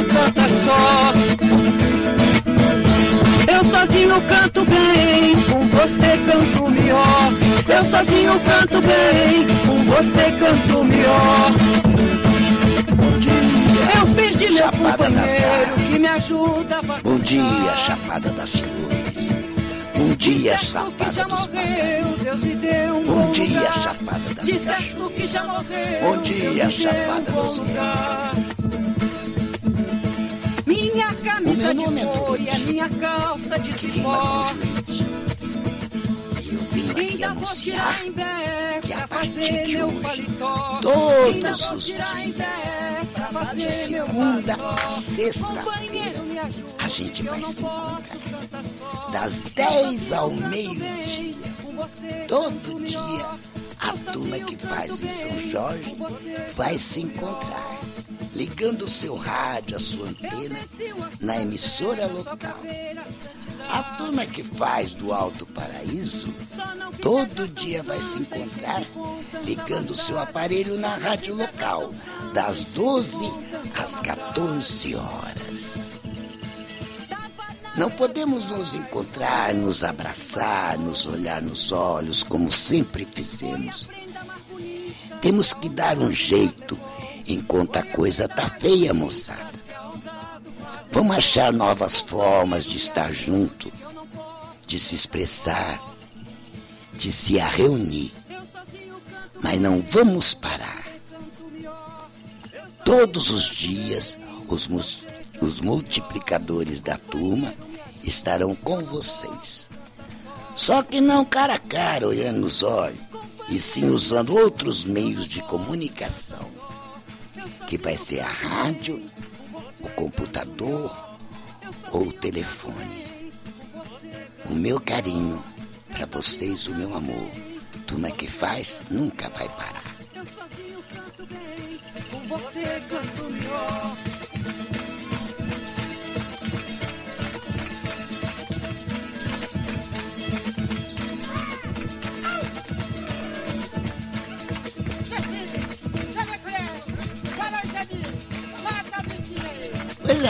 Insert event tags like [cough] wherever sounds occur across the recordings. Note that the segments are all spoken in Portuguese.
posso cantar só. Eu sozinho canto bem, com você canto melhor. Eu sozinho canto bem, com você canto melhor. Bom dia. Eu perdi meu Chapada das companheiro que me ajuda a Bom dia, Chapada das Flores. Bom dia, Chapada dos Passarinhos. Um Bom bom dia. Chapada das Cachoeiras. morreu. Bom dia, Chapada dos lugar. Camisa O meu nome de é couro e a minha calça de cipó. Ainda vou tirar em pé pra a partir fazer de meu hoje, paletó. todos os dias, de segunda a sexta-feira, a gente vai se encontrar. Das 10 ao meio-dia, todo dia, a turma que faz em São Jorge vai se encontrar, ligando o seu rádio, a sua antena, na emissora local. A turma que faz do Alto Paraíso, todo dia vai se encontrar, ligando o seu aparelho na rádio local, das 12 às 14 horas. Não podemos nos encontrar, nos abraçar, nos olhar nos olhos, como sempre fizemos. Temos que dar um jeito enquanto a coisa tá feia, moçada. Vamos achar novas formas de estar junto, de se expressar, de se reunir. Mas não vamos parar. Todos os dias, os, os multiplicadores da turma estarão com vocês. Só que não cara a cara, olhando nos olhos, e sim usando outros meios de comunicação, que vai ser a rádio, o computador ou o telefone. O meu carinho para vocês, o meu amor. Turma que faz, nunca vai parar. Eu sozinho canto bem, com você canto melhor.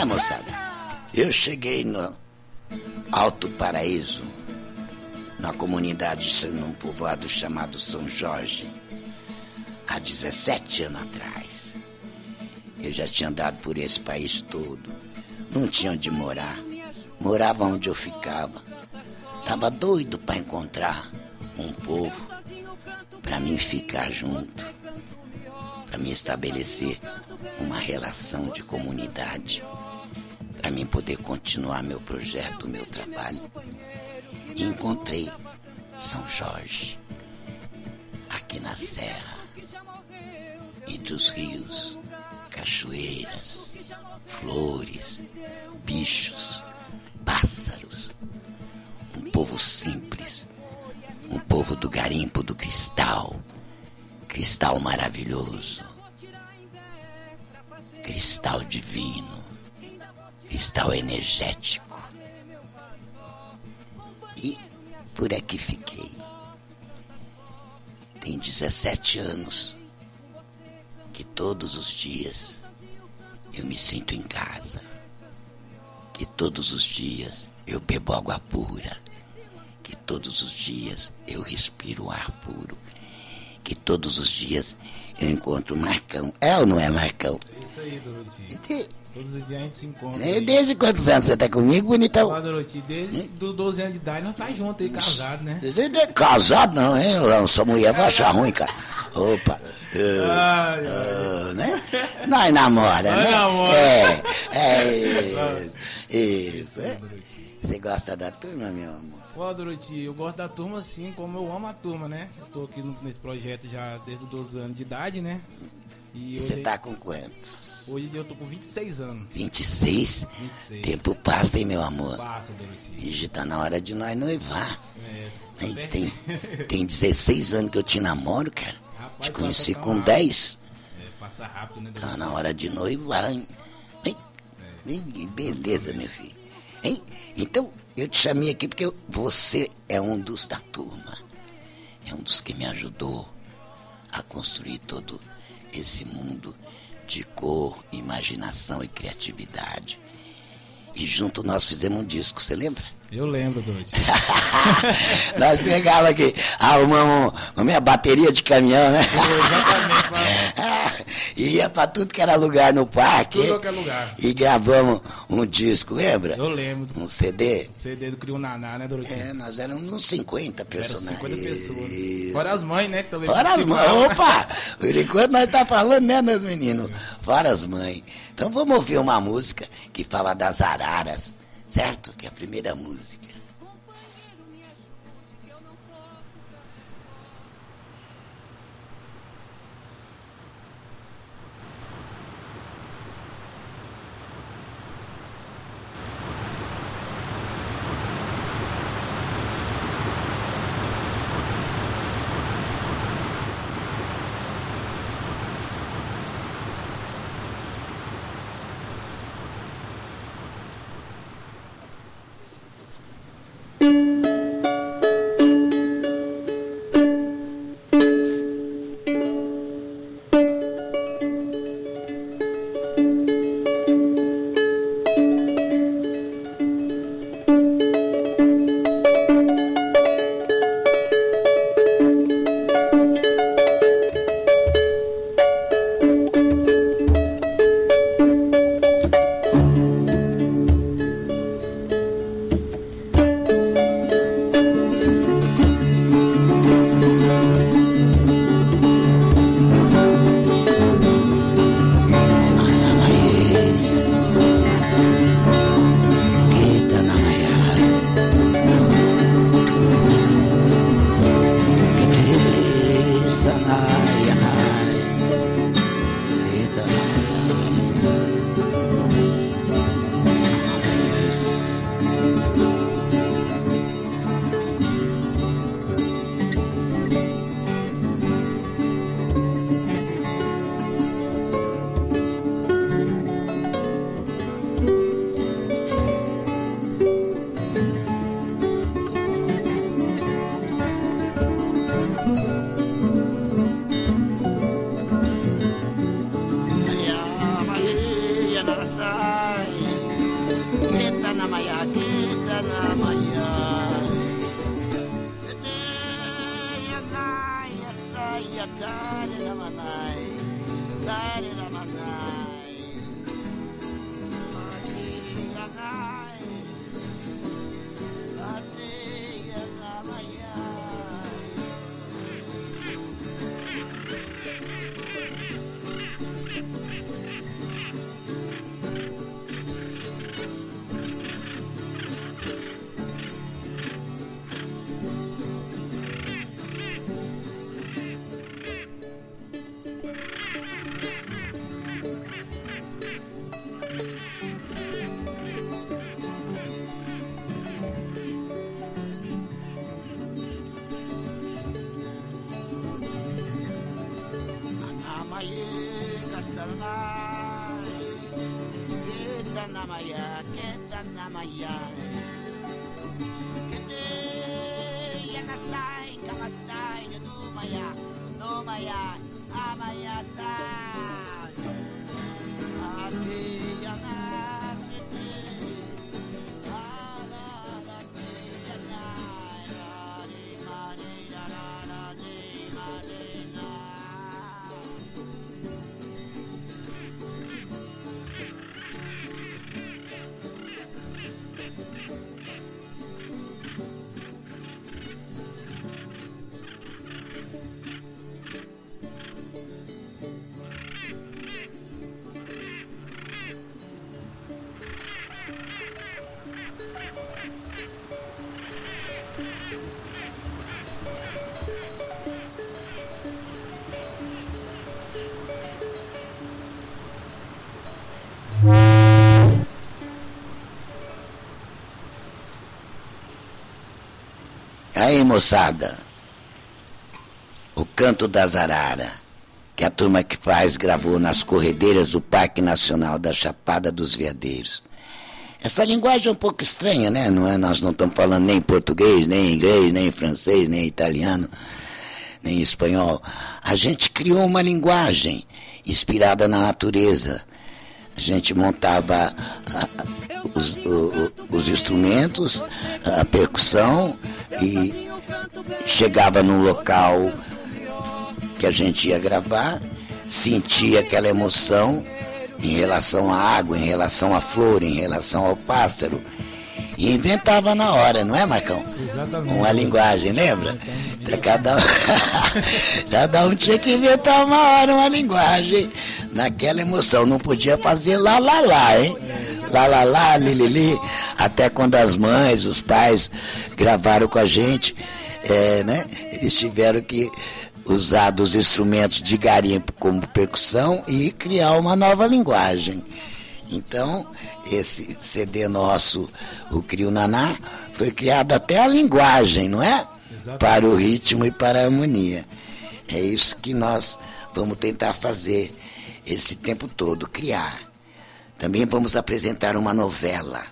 Pois é, moçada. Eu cheguei no Alto Paraíso, na comunidade, num povoado chamado São Jorge, há 17 anos atrás. Eu já tinha andado por esse país todo. Não tinha onde morar. Morava onde eu ficava. Tava doido para encontrar um povo para mim ficar junto, para me estabelecer uma relação de comunidade, mim poder continuar meu projeto, meu trabalho. E encontrei São Jorge, aqui na Serra, entre os rios, cachoeiras, flores, bichos, pássaros. Um povo simples, um povo do garimpo do cristal, cristal maravilhoso, cristal divino, cristal energético. E por aqui fiquei. Tem 17 anos que todos os dias eu me sinto em casa. Que todos os dias eu bebo água pura. Que todos os dias eu respiro ar puro. Que todos os dias eu encontro Marcão. É ou não é Marcão? Isso aí, Doroti. Todos os dias a gente se encontra. aí. Desde quantos anos você tá comigo, bonitão? Ó, Doroti, desde os 12 anos de idade nós tá junto aí, casado, né? Casado não, hein? Eu- Sua mulher vai achar ruim, cara. Opa. eh, Ai, ah, né? Nós namora, Nós né? namora. É, é, [laughs] isso. é. Você gosta da turma, meu amor? Ó, Doroti, eu gosto da turma assim como eu amo a turma, né? Eu tô aqui no- nesse projeto já desde os 12 anos de idade, né? E você hoje, tá com quantos? hoje eu tô com 26 anos. 26? 26. Tempo passa, hein, meu amor? Passa, Doroti. E já tá na hora de nós noivar. É, tá Tem, perto. tem 16 anos que eu te namoro, cara. Rapaz, Te conheci com tão 10. É, passa rápido, né, Tá Doroti? na hora de noivar, hein? Que Beleza, meu filho. Hein? Então, eu te chamei aqui porque você é um dos da turma. É um dos que me ajudou a construir todo esse mundo de cor, imaginação e criatividade. E junto nós fizemos um disco, você lembra? Eu lembro, doido. [laughs] Nós pegávamos aqui, arrumamos a minha bateria de caminhão, né? Exatamente. [laughs] e ia pra tudo que era lugar no parque. Tudo que é lugar. E gravamos um disco, lembra? Eu lembro. Um CD. CD do Crio Naná, né, Dorotinho? É, nós éramos uns 50 Era personagens. 50 pessoas. Isso. Fora as mães, né? Que também Fora as mães. Opa! [laughs] Por enquanto nós tá falando, né, meus meninos? Fora as mães. Então vamos ouvir uma música que fala das araras, certo? Que é a primeira música. Moçada, o canto das araras, que a turma que faz gravou nas corredeiras do Parque Nacional da Chapada dos Veadeiros. Essa linguagem é um pouco estranha, né? Não é? Nós não estamos falando nem português, nem inglês, nem francês, nem italiano. nem espanhol. A gente criou uma linguagem inspirada na natureza. A gente montava ah, os, os instrumentos, a percussão e chegava num local que a gente ia gravar, sentia aquela emoção em relação à água, em relação à flor, em relação ao pássaro. E inventava na hora, não é, Marcão? Exatamente. Uma linguagem, lembra? Então, cada, um, [laughs] cada um tinha que inventar uma hora uma linguagem naquela emoção. Não podia fazer lá, lá, lá, hein? Lá, lá, lá, li, li, li. Até quando as mães, os pais gravaram com a gente, é, né? Eles tiveram que usar dos instrumentos de garimpo como percussão e criar uma nova linguagem. Então, esse CD nosso, o Crio Naná, foi criado até a linguagem, não é? Exatamente. Para o ritmo e para a harmonia. É isso que nós vamos tentar fazer esse tempo todo, criar. Também vamos apresentar uma novela.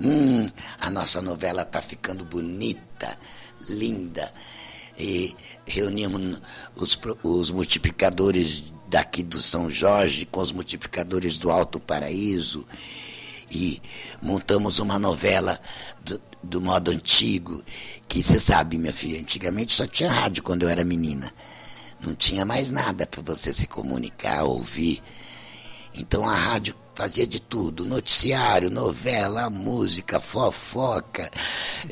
Hum, a nossa novela está ficando bonita, linda. E reunimos os, os multiplicadores daqui do São Jorge com os multiplicadores do Alto Paraíso e montamos uma novela do, do modo antigo, que você sabe, minha filha, antigamente só tinha rádio quando eu era menina. Não tinha mais nada para você se comunicar, ouvir. Então a rádio fazia de tudo, noticiário, novela, música, fofoca,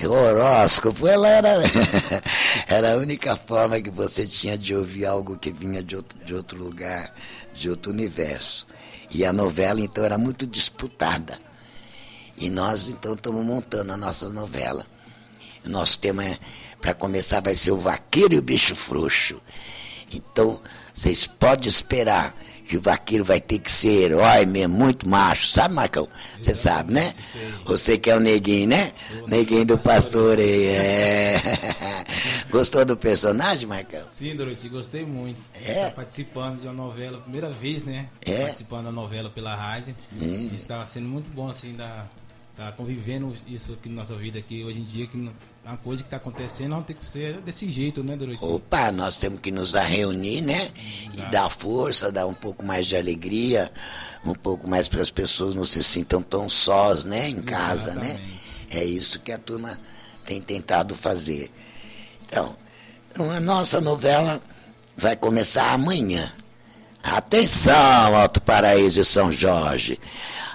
horóscopo, ela era, [laughs] era a única forma que você tinha de ouvir algo que vinha de outro, de outro lugar, de outro universo. E a novela então era muito disputada. E nós então estamos montando a nossa novela. O nosso tema, é, para começar, vai ser o Vaqueiro e o Bicho Frouxo. Então, vocês podem esperar que o vaqueiro vai ter que ser herói mesmo, muito macho. Sabe, Marcão? Você sabe, né? Você que é o neguinho, né? Neguinho do pastor aí. É. [laughs] Gostou do personagem, Marcão? Sim, Dorothy, gostei muito. É? Tá participando de uma novela, primeira vez, né? É? Participando da novela pela rádio. Hum. Está sendo muito bom, assim, da, tá convivendo isso aqui na nossa vida aqui hoje em dia, que é uma coisa que está acontecendo, não tem que ser desse jeito, né, Dorothy? Opa, nós temos que nos reunir, né? E dar força, dar um pouco mais de alegria, um pouco mais para as pessoas não se sintam tão sós, né? Em casa, né? Exatamente. É isso que a turma tem tentado fazer. Então, a nossa novela vai começar amanhã. Atenção, Alto Paraíso e São Jorge.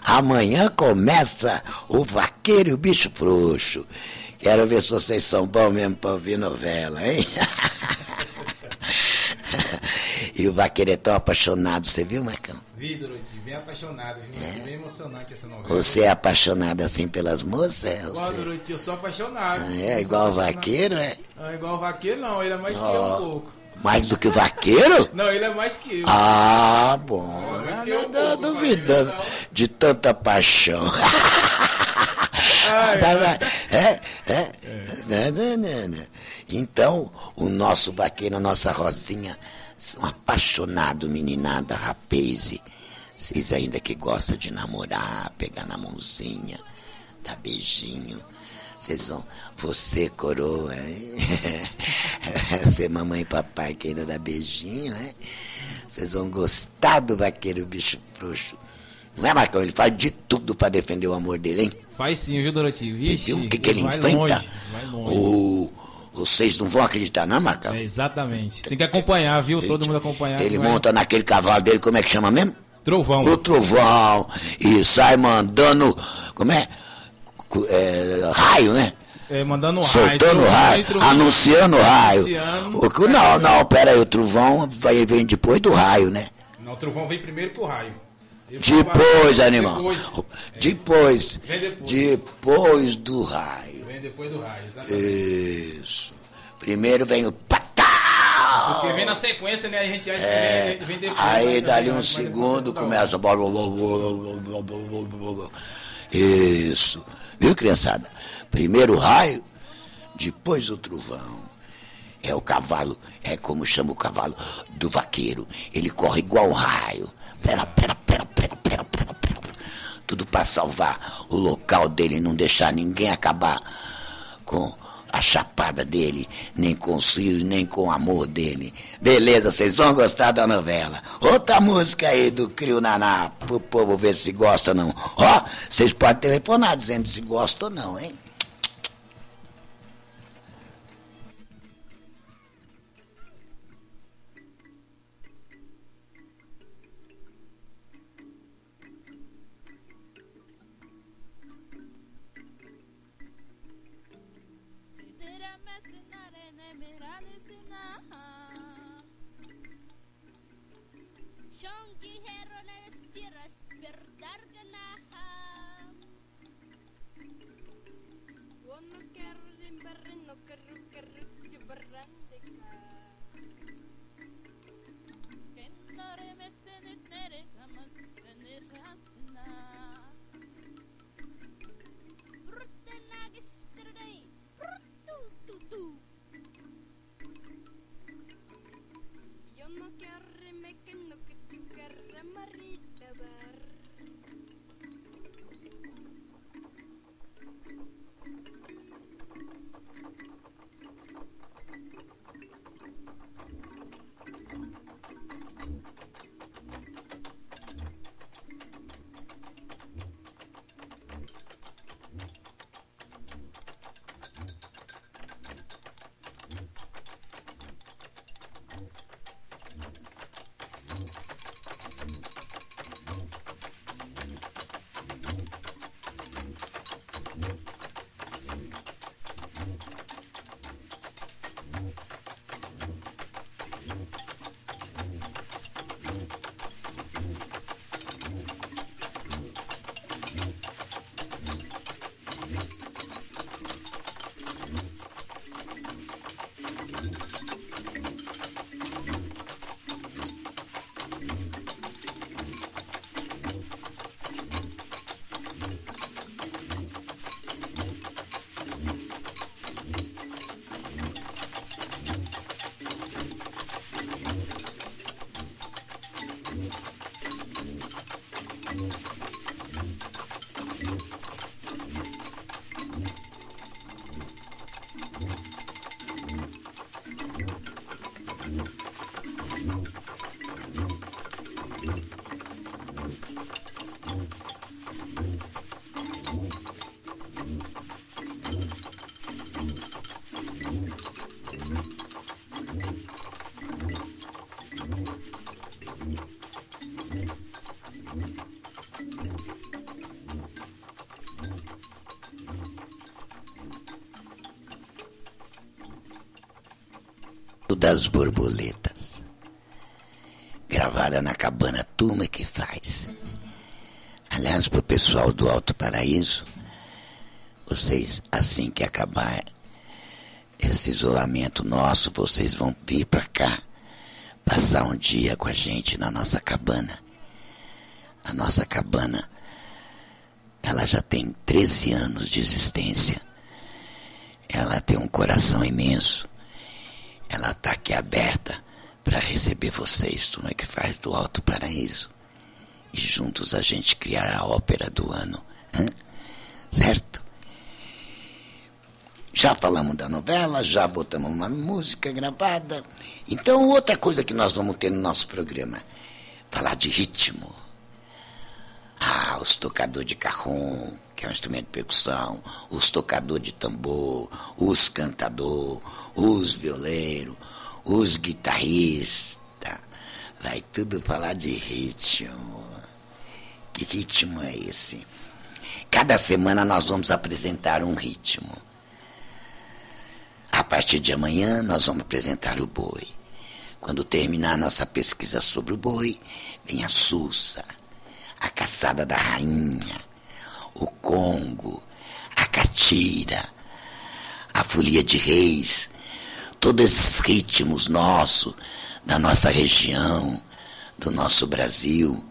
Amanhã começa o Vaqueiro e o Bicho Frouxo. Quero ver se vocês são bons mesmo para ouvir novela, hein? [laughs] e o Vaqueiro é tão apaixonado, você viu, Marcão? Vi, Dorothy, bem apaixonado, viu? Bem emocionante essa novela. Você é apaixonado assim pelas moças? Igual, Você... Dorothy, eu sou apaixonado. Ah, É igual o vaqueiro, é? Ah, igual o vaqueiro, não, ele é mais que eu um pouco. Mais do que o vaqueiro? Não, ele é mais que eu. Ah, bom. Mas Eu que eu não duvidando de tanta paixão. [laughs] Tá, tá. É, é. Né, né, né, né. Então, o nosso vaqueiro, a nossa Rosinha, são apaixonados, meninada, rapaz. Vocês ainda que gostam de namorar, pegar na mãozinha, dar beijinho. Vocês vão. Você, coroa, hein? [laughs] [laughs] Você, mamãe e papai, que ainda dá beijinho, né? Vocês vão gostar do vaqueiro bicho frouxo. Não é, Marcão? Ele faz de tudo para defender o amor dele, hein? Faz sim, viu, Dorothy? Você Vixe, viu o que, que ele enfrenta? Longe, vai longe. O- vocês não vão acreditar, não, Marcão? É, exatamente. Tem que acompanhar, viu? Todo mundo acompanhar. Ele monta naquele cavalo dele, como é que chama mesmo? Trovão. O trovão. E sai mandando. Como é? É, raio, né? É, mandando raio. Soltando raio, trovão. anunciando raio. Anunciando. O, não, não, pera aí, o trovão vai, vem depois do raio, né? Não, o trovão vem primeiro que o raio. Ele Depois, animal. Depois. Depois. Vem depois. Depois do raio. Vem depois do raio, exatamente. Isso. Primeiro vem o patá. Porque vem na sequência, né? A gente acha É, que vem, vem depois. aí dali um segundo começa. Isso. Viu, criançada? Primeiro raio, depois o trovão. É o cavalo, é como chama o cavalo do vaqueiro. Ele corre igual um raio. Pera, pera, pera, pera, pera, pera, pera. Tudo para salvar o local dele, não deixar ninguém acabar com a chapada dele, nem com os filhos, nem com o amor dele. Beleza, vocês vão gostar da novela. Outra música aí do Crio Naná, pro povo ver se gosta ou não. Ó, vocês podem telefonar dizendo se gosta ou não, hein? Das borboletas. Gravada na cabana Turma que faz. Aliás, para o pessoal do Alto Paraíso, vocês, assim que acabar esse isolamento nosso, vocês vão vir para cá passar um dia com a gente na nossa cabana. A nossa cabana, ela já tem 13 anos de existência. Ela tem um coração imenso ela está aqui aberta para receber vocês, turma que faz do Alto Paraíso. E juntos a gente criar a ópera do ano. Hein? Certo? Já falamos da novela, já botamos uma música gravada. Então, outra coisa que nós vamos ter no nosso programa: falar de ritmo. Ah, os tocadores de carrom, que é um instrumento de percussão, os tocadores de tambor, os cantador, os violeiros, os guitarristas. Vai tudo falar de ritmo. Que ritmo é esse? Cada semana nós vamos apresentar um ritmo. A partir de amanhã nós vamos apresentar o boi. Quando terminar nossa pesquisa sobre o boi, vem a Sussa, a caçada da rainha, o Congo, a Catira, a Folia de Reis, todos esses ritmos nossos, da nossa região, do nosso Brasil,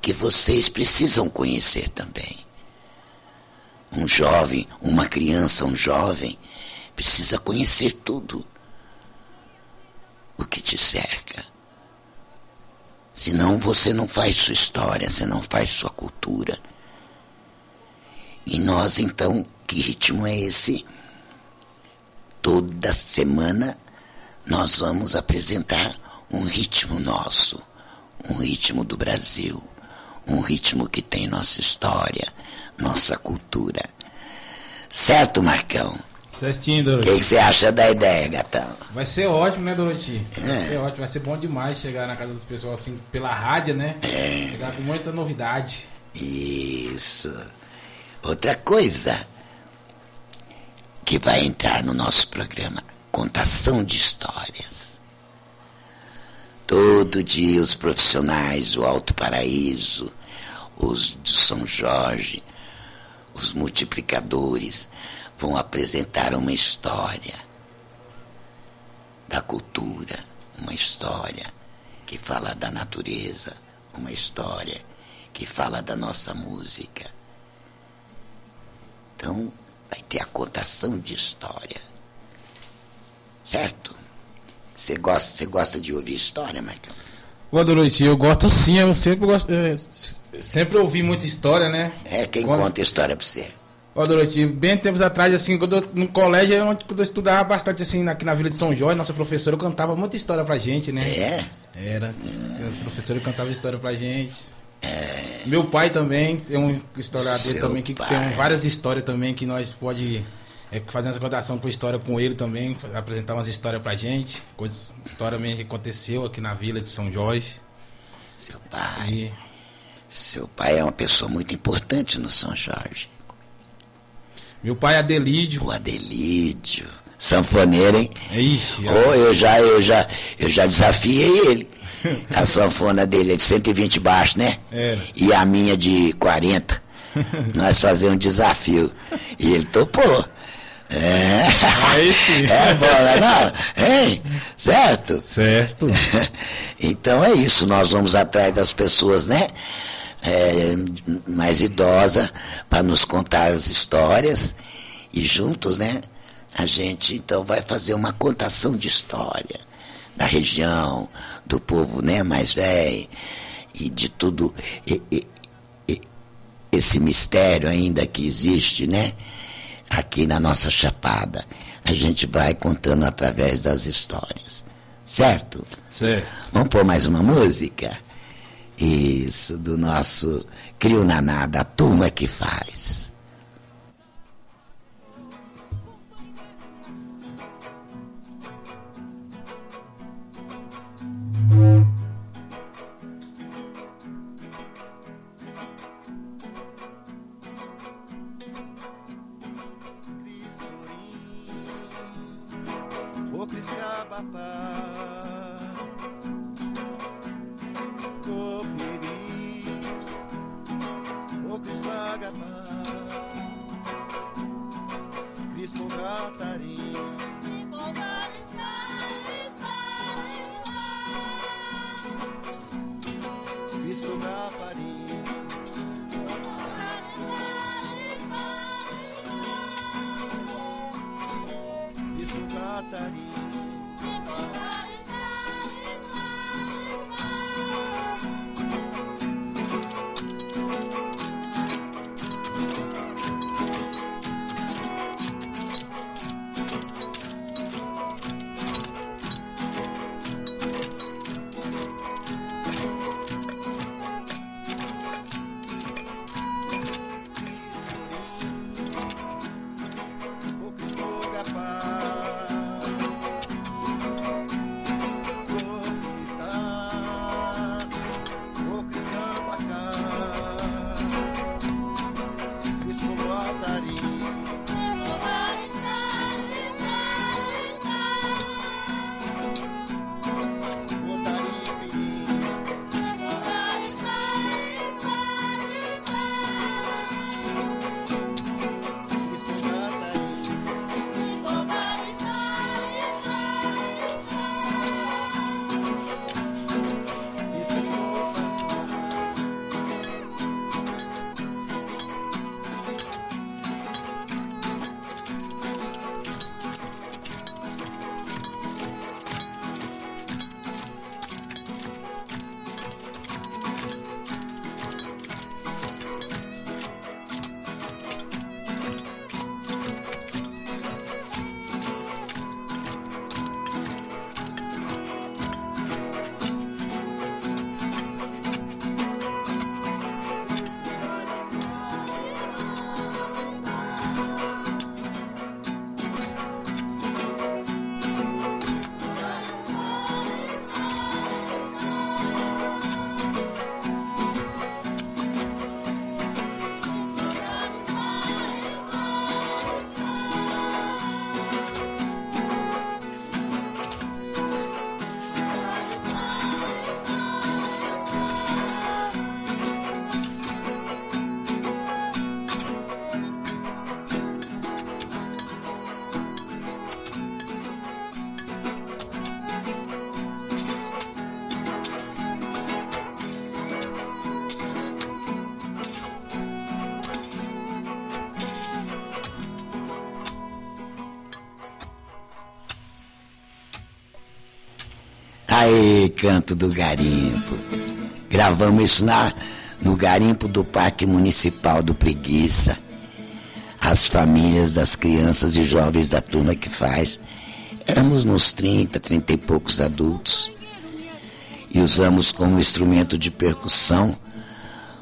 que vocês precisam conhecer também. Um jovem, uma criança, um jovem, precisa conhecer tudo o que te cerca. Senão você não faz sua história, você não faz sua cultura. E nós, então, que ritmo é esse? toda semana nós vamos apresentar um ritmo nosso, um ritmo do Brasil, um ritmo que tem nossa história, nossa cultura. Certo, Marcão? Certinho, O Doroti. que você acha da ideia, gatão? Vai ser ótimo, né, Doroti? Vai É. ser ótimo, vai ser bom demais chegar na casa dos pessoal assim, pela rádio, né? É. Chegar com muita novidade. Isso. Outra coisa que vai entrar no nosso programa, contação de histórias. Todo dia os profissionais do Alto Paraíso, os de São Jorge, os multiplicadores vão apresentar uma história da cultura, uma história que fala da natureza, uma história que fala da nossa música. Então, vai ter a contação de história. Certo? Você gosta, você gosta de ouvir história, Marcão? Ô, Doroti, eu gosto sim, eu sempre gosto. s- sempre ouvi muita história, né? É quem Quando- conta história pra você. Ó, Doroti, bem tempos atrás, assim, quando eu, no colégio, é onde quando eu estudava bastante, assim, aqui na Vila de São Jorge, nossa professora cantava muita história pra gente, né? É? Era. Os professores cantavam história pra gente. Meu pai também tem um historiador Seu também que pai. tem várias histórias também que nós pode é, fazer essa contação por história com ele também, apresentar umas histórias pra gente, coisas, história mesmo que aconteceu aqui na Vila de São Jorge. Seu pai. E Seu pai é uma pessoa muito importante no São Jorge. Meu pai Adelídio, O Adelídio. Sanfoneiro, hein? ixi, Oh, eu já, eu já, eu já desafiei ele. [laughs] A sanfona dele é de 120 baixo, né? É. E a minha de 40. [laughs] Nós fazemos um desafio. E ele topou. É. Aí sim. [laughs] É né? Não? Hein? Certo? certo. Então é isso, nós vamos atrás das pessoas, né? É, mais idosas, para nos contar as histórias. E juntos, né? A gente então vai fazer uma contação de história da região, do povo né, mais velho, e de tudo e- e- e- esse mistério ainda que existe, né? Aqui na nossa chapada. A gente vai contando através das histórias. Certo? Certo. Vamos pôr mais uma música? Isso, do nosso Crio Naná, da turma que faz. O Criscabapá Aí, canto do garimpo. Gravamos isso na, no garimpo do Parque Municipal do Preguiça. As famílias das crianças e jovens da turma que faz. Éramos uns 30, 30 e poucos adultos. E usamos como instrumento de percussão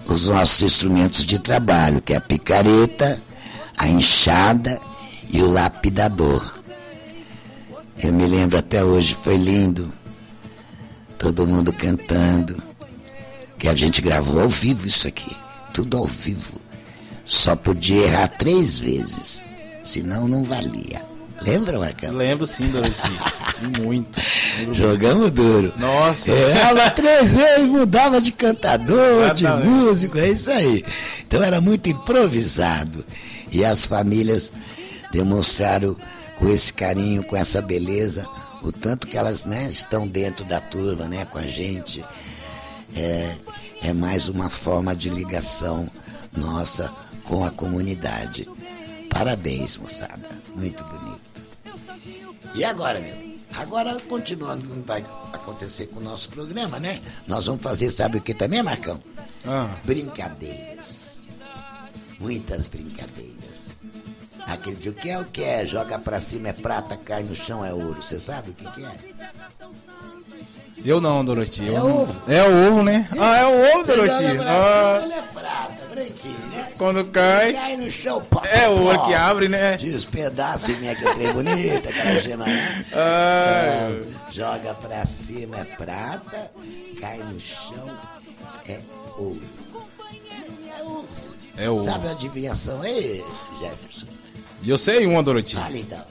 os nossos instrumentos de trabalho, que é a picareta, a enxada e o lapidador. Eu me lembro até hoje, foi lindo. Todo mundo cantando. Que a gente gravou ao vivo isso aqui. Tudo ao vivo. Só podia errar três vezes. Senão não valia. Lembra, Marcão? Lembro sim, Doroti. [laughs] Muito. Jogamos duro. Nossa. Errava três vezes, mudava de cantador, de Exatamente. músico, é isso aí. Então era muito improvisado. E as famílias demonstraram com esse carinho, com essa beleza, o tanto que elas né, estão dentro da turma, né, com a gente. É, é mais uma forma de ligação nossa com a comunidade. Parabéns, moçada. Muito bonito. E agora, meu? Agora, continuando, não vai acontecer com o nosso programa, né? Nós vamos fazer, sabe o que também, Marcão? Ah, Brincadeiras. Muitas brincadeiras. Aquele de o que é o que é? Joga pra cima é prata, cai no chão é ouro. Você sabe o que, que é? eu não, Doroti. É não- ovo. É o ovo, né? Ah, é o ovo, Doroti. Ah, cima, ele é prata, branquinho, né? quando cai, Cai no chão, pó, é o ouro que abre, né? Despedaço de minha que é bonita, aquela gema, né? Ah, É, joga pra cima é prata, cai no chão é ouro. É, é ouro. é o Sabe a adivinhação aí, Jefferson? Eu sei uma, Doroti. Fala então.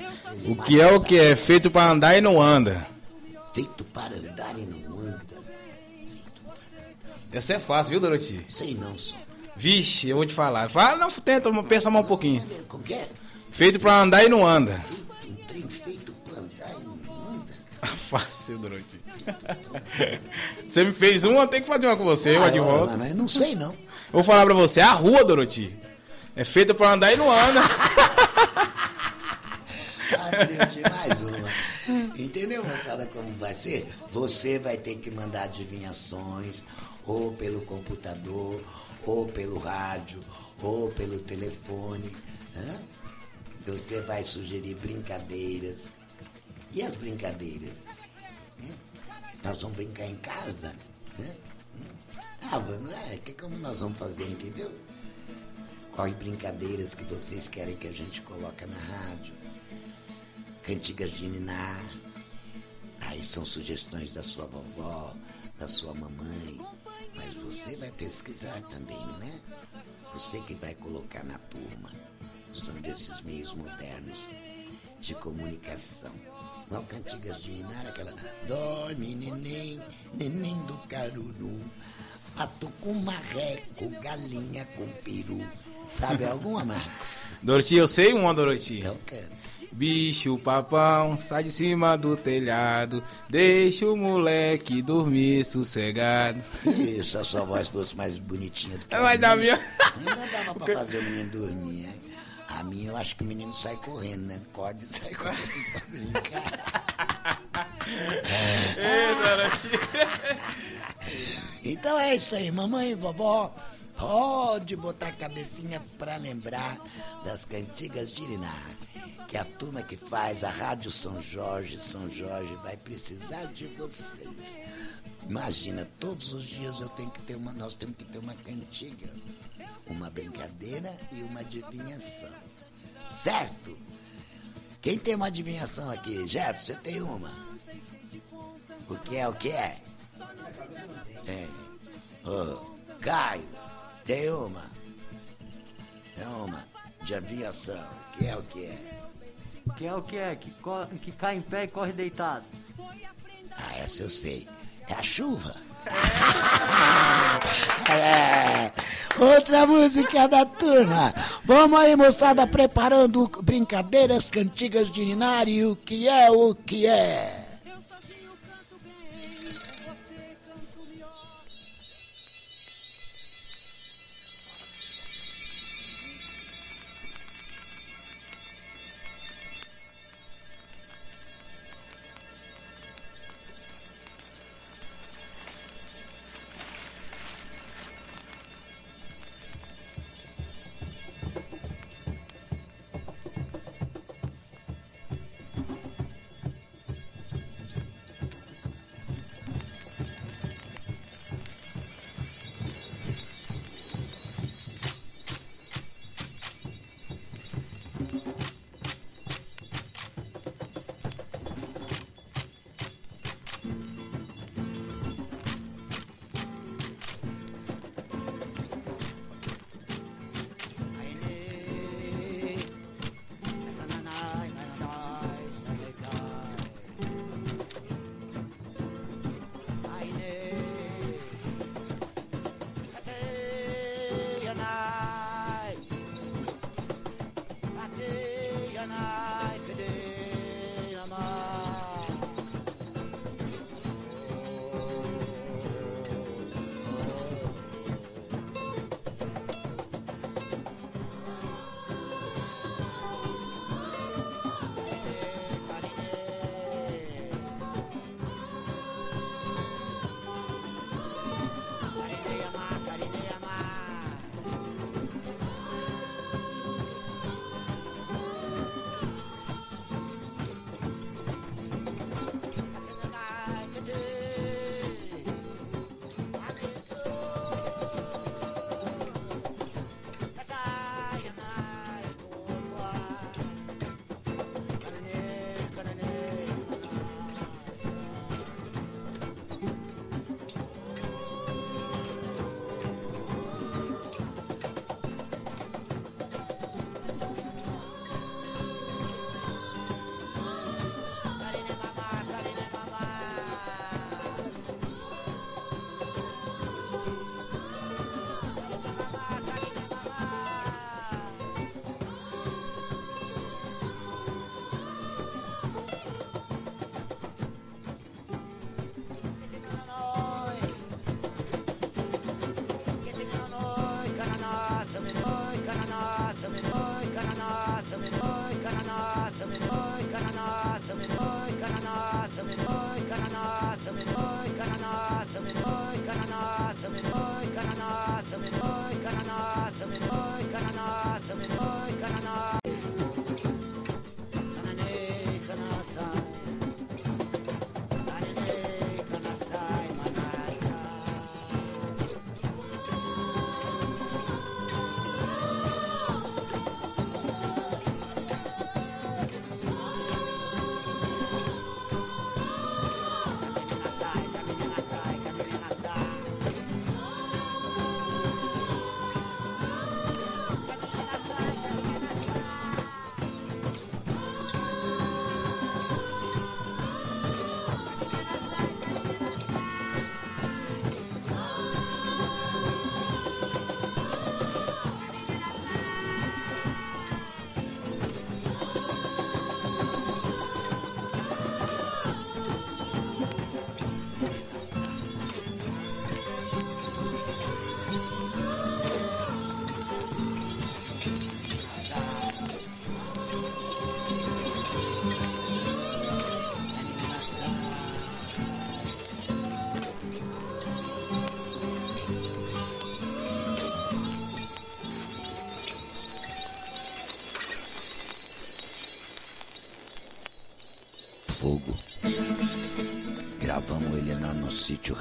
O que é o que é feito pra andar e não anda? Feito para andar e não anda. Essa é fácil, viu, Doroti? Sei não, só. Vixe, eu vou te falar. Fala, não, tenta, pensa mais um pouquinho. Como que é? Feito pra andar e não anda. Feito, um trem feito para andar e não anda. [laughs] Fácil, Doroti. [laughs] Você me fez uma, eu tenho que fazer uma com você, uma de Ah, volta. Mas, não sei não. Vou falar pra você, a rua, Doroti. É feita pra andar e não anda. Aprendi mais uma. Entendeu, moçada, como vai ser? Você vai ter que mandar adivinhações, ou pelo computador, ou pelo rádio, ou pelo telefone. hã? Você vai sugerir brincadeiras. E as brincadeiras? Hã? Nós vamos brincar em casa? Hã? Ah, vamos, é, que como nós vamos fazer, entendeu? Quais brincadeiras que vocês querem que a gente coloque na rádio? cantigas de ninar. Aí são sugestões da sua vovó, da sua mamãe. Mas você vai pesquisar também, não é? Você que vai colocar na turma, usando esses meios modernos de comunicação. Não cantigas de ninar, aquela dorme neném, neném do caruru, pato com marreco, galinha com peru. Sabe alguma, Marcos? Doroti, eu sei uma, Doroti. Então canta. Bicho papão, sai de cima do telhado, deixa o moleque dormir sossegado. Isso, se a sua voz fosse mais bonitinha do que a Mas a minha. Não dava pra fazer o menino dormir, né? A minha eu acho que o menino sai correndo, né? Acorda e sai correndo pra [laughs] brincar. Ei, Doroti. Então é isso aí, mamãe e vovó. Pode botar a cabecinha pra lembrar das cantigas de Irinar. Que a turma que faz a Rádio São Jorge, São Jorge, vai precisar de vocês. Imagina, todos os dias eu tenho que ter uma, nós temos que ter uma cantiga, uma brincadeira e uma adivinhação. Certo? Quem tem uma adivinhação aqui? Jefferson, você tem uma? O que é, o que é? É. Ô, Caio, tem uma? Tem uma de aviação. Que é o que é? Que é o que é? Que, que cai em pé e corre deitado. Ah, essa eu sei. É a chuva. [laughs] É. Outra música da turma. Vamos aí, moçada, preparando brincadeiras, cantigas de Ninar e o que é o que é.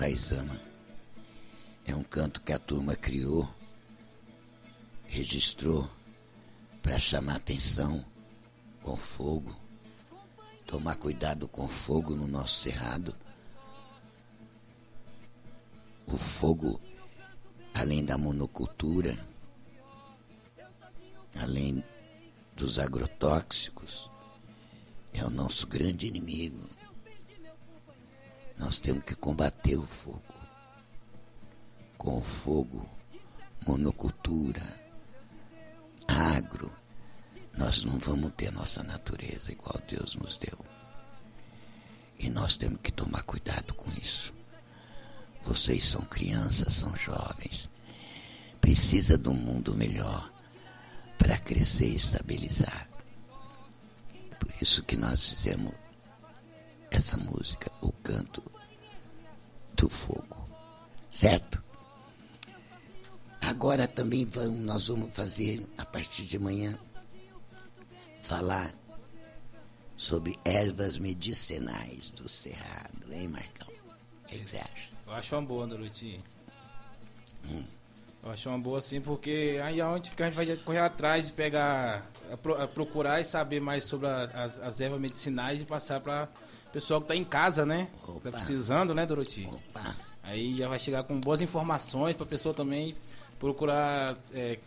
Raizama. É um canto que a turma criou, registrou para chamar atenção com fogo. Tomar cuidado com fogo no nosso cerrado. O fogo, além da monocultura, além dos agrotóxicos, é o nosso grande inimigo. Nós temos que combater o fogo. Com o fogo, monocultura, agro, nós não vamos ter nossa natureza igual Deus nos deu. E nós temos que tomar cuidado com isso. Vocês são crianças, são jovens. Precisa de um mundo melhor para crescer e estabilizar. Por isso que nós fizemos essa música, o canto do fogo. Certo? Agora também vamos, nós vamos fazer, a partir de amanhã, falar sobre ervas medicinais do Cerrado, hein, Marcão? O que você acha? Eu acho uma boa, Doroti. Hum. Eu acho uma boa sim, porque aí é onde que a gente vai correr atrás de pegar, a pro, a procurar e saber mais sobre a, as, as, ervas medicinais e passar para pessoal que está em casa, né? Opa. Tá precisando, né, Doroti? Opa. Aí já vai chegar com boas informações para a pessoa também procurar é,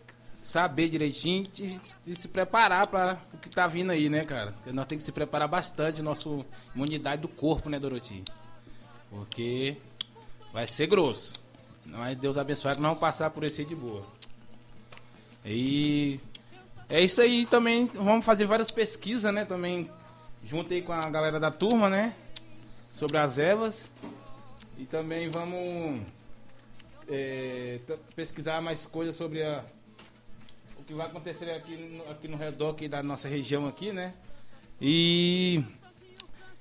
saber direitinho e, e se preparar para o que está vindo aí, né, cara? Nós temos que se preparar bastante, nossa imunidade do corpo, né, Doroti? Porque vai ser grosso. Mas Deus abençoe que não vamos passar por esse de boa. E é isso aí também. Vamos fazer várias pesquisas, né? Também junto aí com a galera da turma, né? Sobre as ervas. E também vamos é, pesquisar mais coisas sobre a, o que vai acontecer aqui no, aqui no redor aqui da nossa região aqui, né? E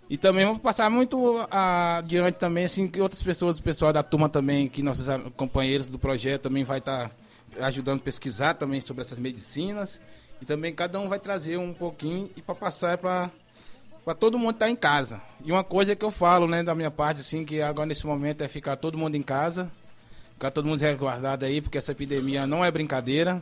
e também vamos passar muito adiante também, assim, que outras pessoas, o pessoal da turma também, que nossos companheiros do projeto também vai estar tá ajudando a pesquisar também sobre essas medicinas. E também cada um vai trazer um pouquinho e para passar para para todo mundo estar tá em casa. E uma coisa que eu falo, né, da minha parte, assim, que agora nesse momento é ficar todo mundo em casa, ficar todo mundo resguardado aí, porque essa epidemia não é brincadeira.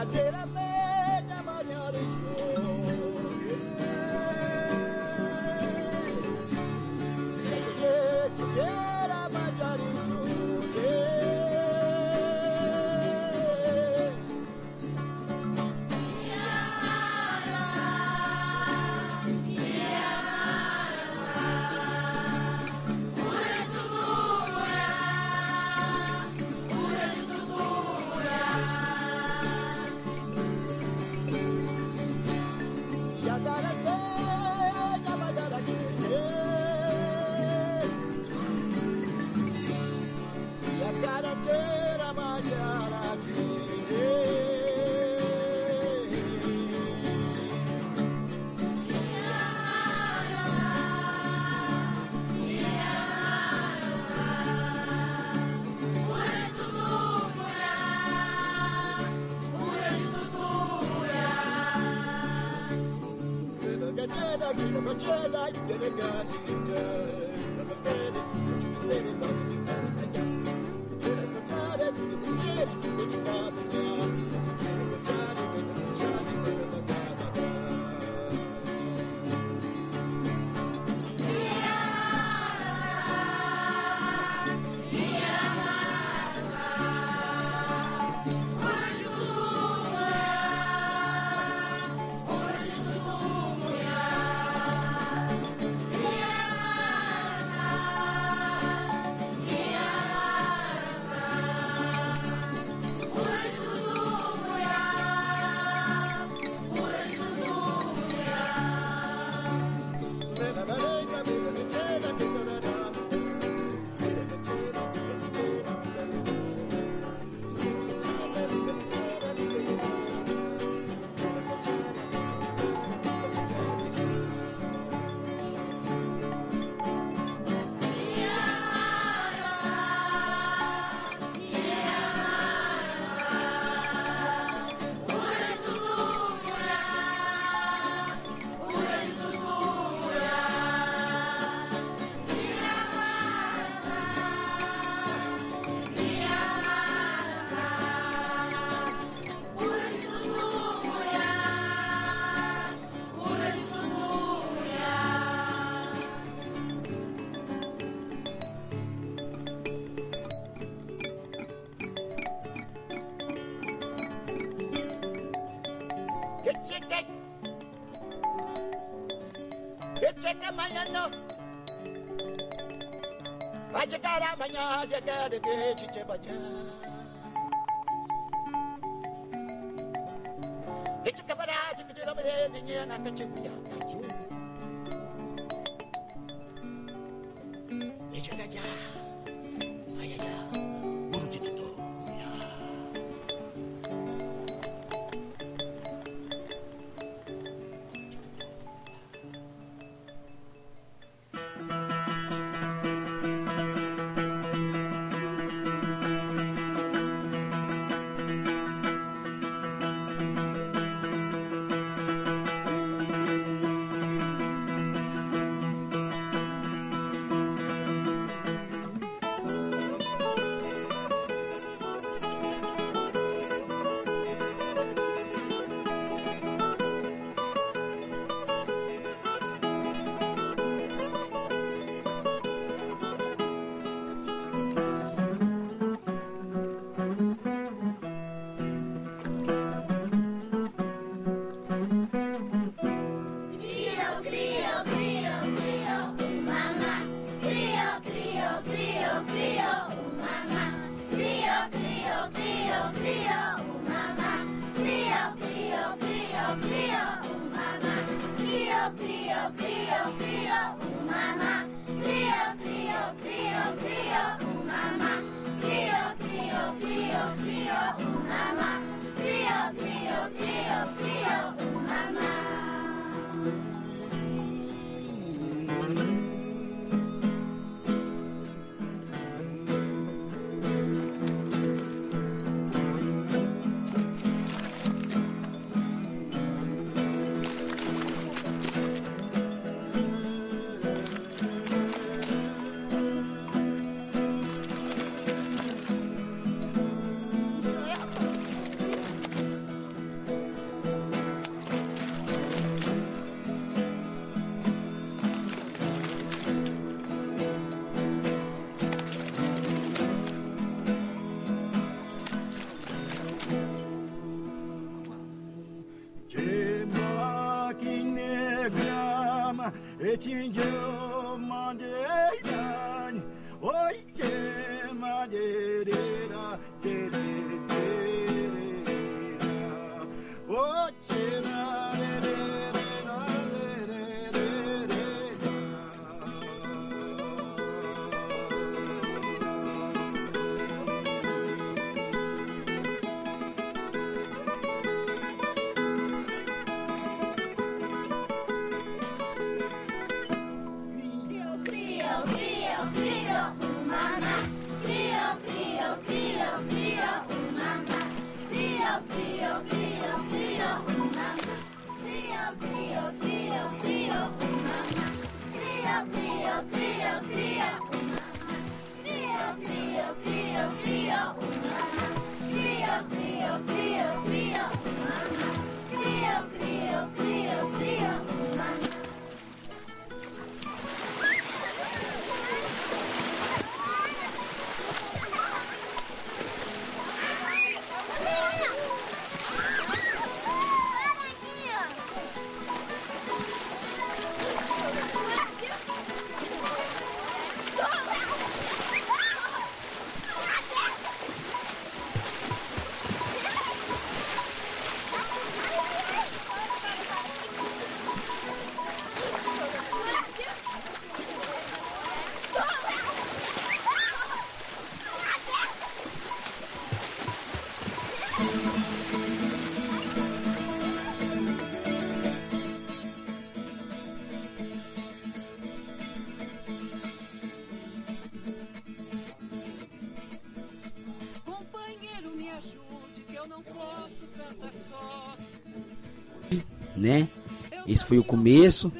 caballeras de Angela, you did it. Hitchhiking amanhã não. Vai chegar amanhã, chegar de que te te Hitchhiking para te que te nome de ninguém na cachuia. 金人 cria, cria, cria. O começo.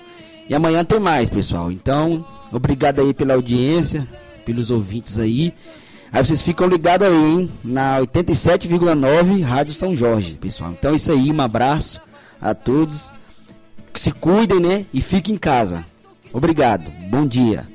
E amanhã tem mais, pessoal. Então, obrigado aí pela audiência, pelos ouvintes aí. Aí vocês ficam ligados aí, hein? Na 87,9 Rádio São Jorge, pessoal. Então é isso aí, um abraço a todos. Se cuidem, né? E fiquem em casa. Obrigado. Bom dia.